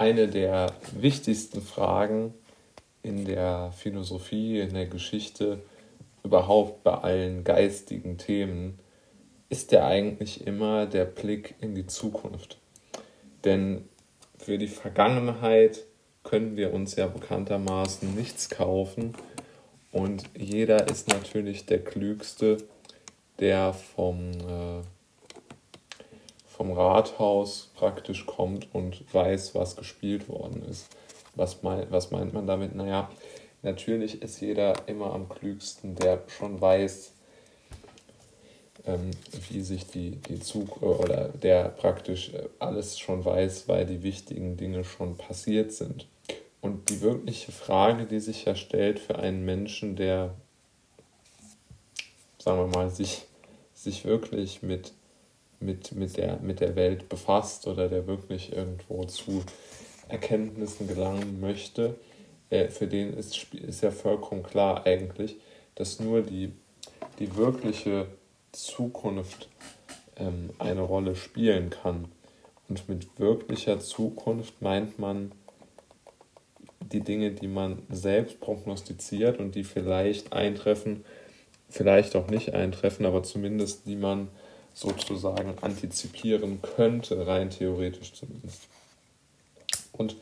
eine der wichtigsten Fragen in der Philosophie, in der Geschichte, überhaupt bei allen geistigen Themen, ist ja eigentlich immer der Blick in die Zukunft. Denn für die Vergangenheit können wir uns ja bekanntermaßen nichts kaufen und jeder ist natürlich der Klügste, der vom, äh, vom Rathaus praktisch kommt und weiß, was gespielt worden ist. Was, mein, was meint man damit? Naja, natürlich ist jeder immer am klügsten, der schon weiß, ähm, wie sich die, die Zug oder der praktisch äh, alles schon weiß, weil die wichtigen Dinge schon passiert sind. Und die wirkliche Frage, die sich ja stellt für einen Menschen, der, sagen wir mal, sich, sich wirklich mit, mit, mit, der, mit der Welt befasst oder der wirklich irgendwo zu Erkenntnissen gelangen möchte, äh, für den ist, ist ja vollkommen klar eigentlich, dass nur die, die wirkliche Zukunft ähm, eine Rolle spielen kann. Und mit wirklicher Zukunft meint man die Dinge, die man selbst prognostiziert und die vielleicht eintreffen, vielleicht auch nicht eintreffen, aber zumindest die man sozusagen antizipieren könnte, rein theoretisch zumindest. Und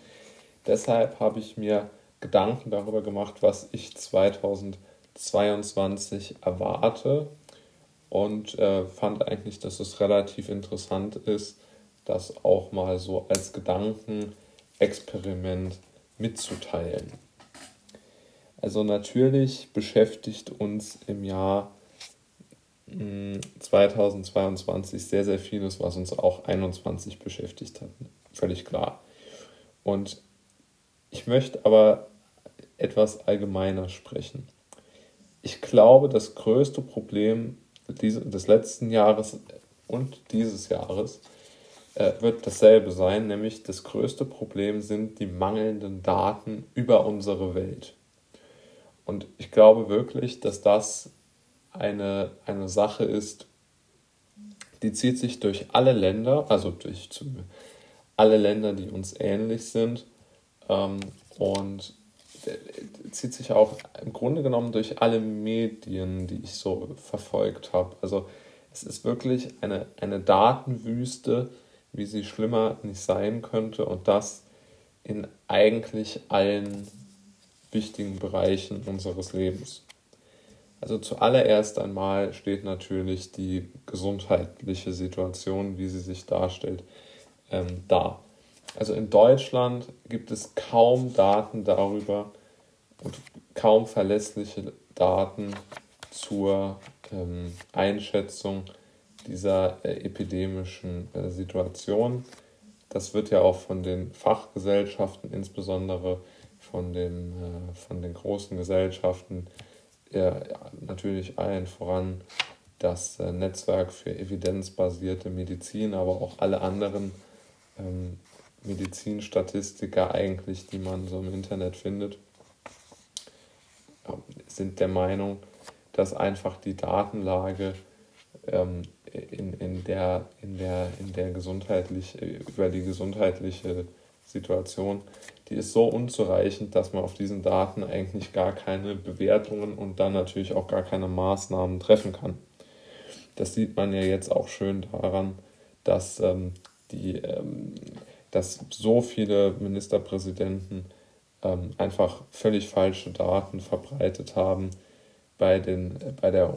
deshalb habe ich mir Gedanken darüber gemacht, was ich 2022 erwarte und äh, fand eigentlich, dass es relativ interessant ist, das auch mal so als Gedankenexperiment mitzuteilen. Also natürlich beschäftigt uns im Jahr 2022 hm, sehr, sehr vieles, was uns auch 2021 beschäftigt hat. Völlig klar. Und ich möchte aber etwas allgemeiner sprechen. Ich glaube, das größte Problem des letzten Jahres und dieses Jahres äh, wird dasselbe sein, nämlich das größte Problem sind die mangelnden Daten über unsere Welt. Und ich glaube wirklich, dass das eine, eine Sache ist, die zieht sich durch alle Länder, also durch alle Länder, die uns ähnlich sind. Ähm, und zieht sich auch im Grunde genommen durch alle Medien, die ich so verfolgt habe. Also es ist wirklich eine, eine Datenwüste, wie sie schlimmer nicht sein könnte und das in eigentlich allen wichtigen Bereichen unseres Lebens. Also zuallererst einmal steht natürlich die gesundheitliche Situation, wie sie sich darstellt, ähm, da. Also in Deutschland gibt es kaum Daten darüber und kaum verlässliche Daten zur ähm, Einschätzung dieser äh, epidemischen äh, Situation. Das wird ja auch von den Fachgesellschaften, insbesondere von den, äh, von den großen Gesellschaften, natürlich allen voran das Netzwerk für evidenzbasierte Medizin, aber auch alle anderen ähm, Medizinstatistiker eigentlich, die man so im Internet findet, sind der Meinung, dass einfach die Datenlage ähm, in, in, der, in, der, in der gesundheitlich, über die gesundheitliche Situation, die ist so unzureichend, dass man auf diesen Daten eigentlich gar keine Bewertungen und dann natürlich auch gar keine Maßnahmen treffen kann. Das sieht man ja jetzt auch schön daran, dass, ähm, die, ähm, dass so viele Ministerpräsidenten ähm, einfach völlig falsche Daten verbreitet haben bei, den, bei, der,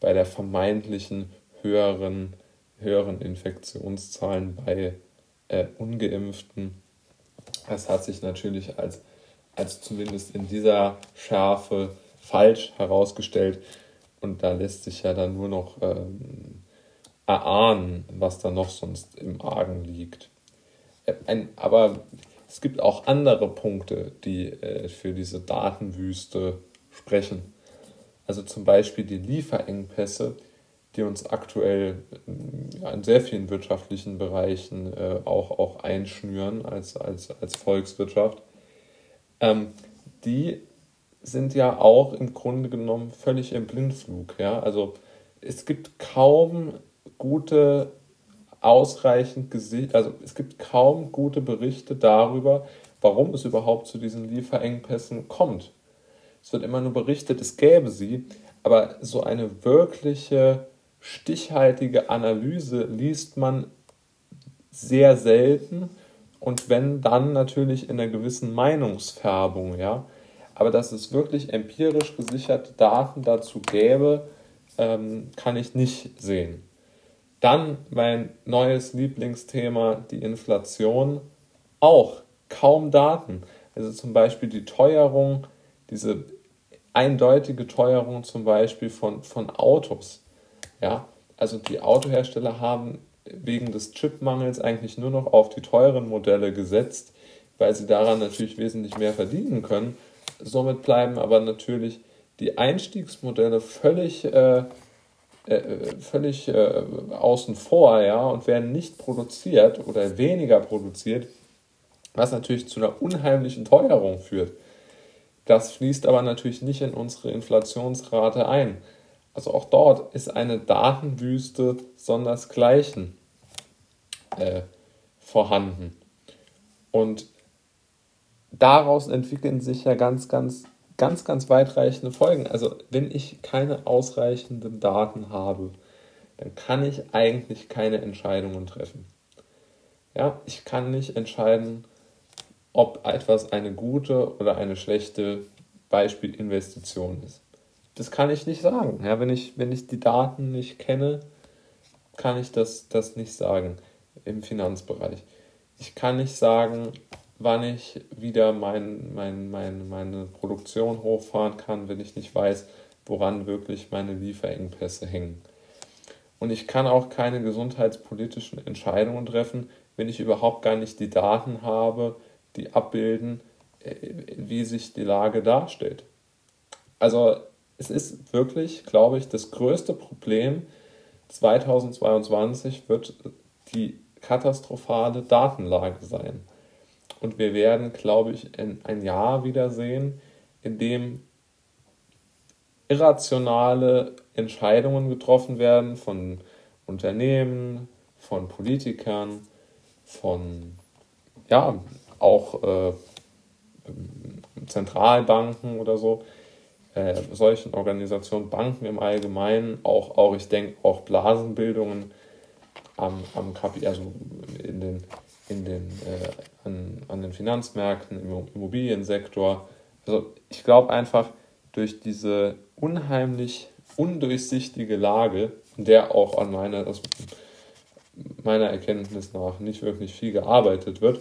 bei der vermeintlichen höheren, höheren Infektionszahlen bei äh, ungeimpften. Das hat sich natürlich als, als zumindest in dieser Schärfe falsch herausgestellt. Und da lässt sich ja dann nur noch ähm, erahnen, was da noch sonst im Argen liegt. Äh, ein, aber es gibt auch andere Punkte, die äh, für diese Datenwüste sprechen. Also zum Beispiel die Lieferengpässe, die uns aktuell ja, in sehr vielen wirtschaftlichen Bereichen äh, auch, auch einschnüren als, als, als Volkswirtschaft, ähm, die sind ja auch im Grunde genommen völlig im Blindflug. Ja? Also es gibt kaum gute ausreichend gesichert, also es gibt kaum gute Berichte darüber, warum es überhaupt zu diesen Lieferengpässen kommt. Es wird immer nur berichtet, es gäbe sie, aber so eine wirkliche stichhaltige Analyse liest man sehr selten und wenn dann natürlich in einer gewissen Meinungsfärbung, ja. Aber dass es wirklich empirisch gesicherte Daten dazu gäbe, ähm, kann ich nicht sehen. Dann mein neues Lieblingsthema, die Inflation. Auch kaum Daten. Also zum Beispiel die Teuerung, diese eindeutige Teuerung zum Beispiel von, von Autos. Ja, also die Autohersteller haben wegen des Chipmangels eigentlich nur noch auf die teuren Modelle gesetzt, weil sie daran natürlich wesentlich mehr verdienen können. Somit bleiben aber natürlich die Einstiegsmodelle völlig, äh, äh, völlig äh, außen vor ja, und werden nicht produziert oder weniger produziert, was natürlich zu einer unheimlichen Teuerung führt. Das fließt aber natürlich nicht in unsere Inflationsrate ein. Also auch dort ist eine Datenwüste sondersgleichen äh, vorhanden. Und daraus entwickeln sich ja ganz, ganz, ganz, ganz weitreichende Folgen. Also wenn ich keine ausreichenden Daten habe, dann kann ich eigentlich keine Entscheidungen treffen. Ja, ich kann nicht entscheiden, ob etwas eine gute oder eine schlechte Beispielinvestition ist. Das kann ich nicht sagen. Ja, wenn, ich, wenn ich die Daten nicht kenne, kann ich das, das nicht sagen im Finanzbereich. Ich kann nicht sagen, wann ich wieder mein, mein, mein, meine Produktion hochfahren kann, wenn ich nicht weiß, woran wirklich meine Lieferengpässe hängen. Und ich kann auch keine gesundheitspolitischen Entscheidungen treffen, wenn ich überhaupt gar nicht die Daten habe, die abbilden, äh, wie sich die Lage darstellt. Also es ist wirklich, glaube ich, das größte Problem 2022 wird die katastrophale Datenlage sein. Und wir werden, glaube ich, in ein Jahr wiedersehen, in dem irrationale Entscheidungen getroffen werden von Unternehmen, von Politikern, von ja, auch äh, Zentralbanken oder so, äh, solchen Organisationen, Banken im Allgemeinen, auch, auch ich denke auch Blasenbildungen am, am Kapital, also in den, in den, äh, an, an den Finanzmärkten, im Immobiliensektor. Also ich glaube einfach, durch diese unheimlich undurchsichtige Lage, in der auch an meiner, also meiner Erkenntnis nach nicht wirklich viel gearbeitet wird,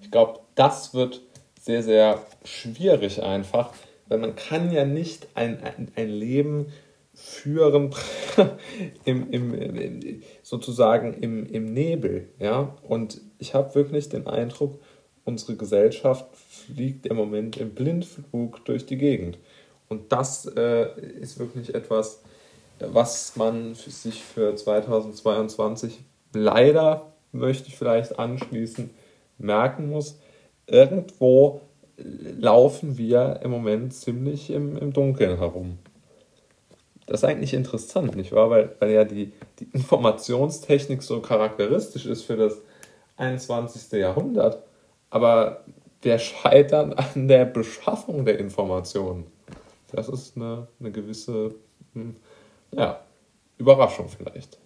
ich glaube, das wird sehr, sehr schwierig einfach, weil man kann ja nicht ein, ein, ein Leben führen im, im, sozusagen im, im Nebel. Ja? Und ich habe wirklich den Eindruck, unsere Gesellschaft fliegt im Moment im Blindflug durch die Gegend. Und das äh, ist wirklich etwas, was man für sich für 2022 leider, möchte ich vielleicht anschließen, merken muss. Irgendwo laufen wir im Moment ziemlich im, im Dunkeln herum. Das ist eigentlich interessant, nicht wahr? Weil, weil ja die, die Informationstechnik so charakteristisch ist für das 21. Jahrhundert. Aber wir scheitern an der Beschaffung der Informationen. Das ist eine, eine gewisse hm, ja, Überraschung vielleicht.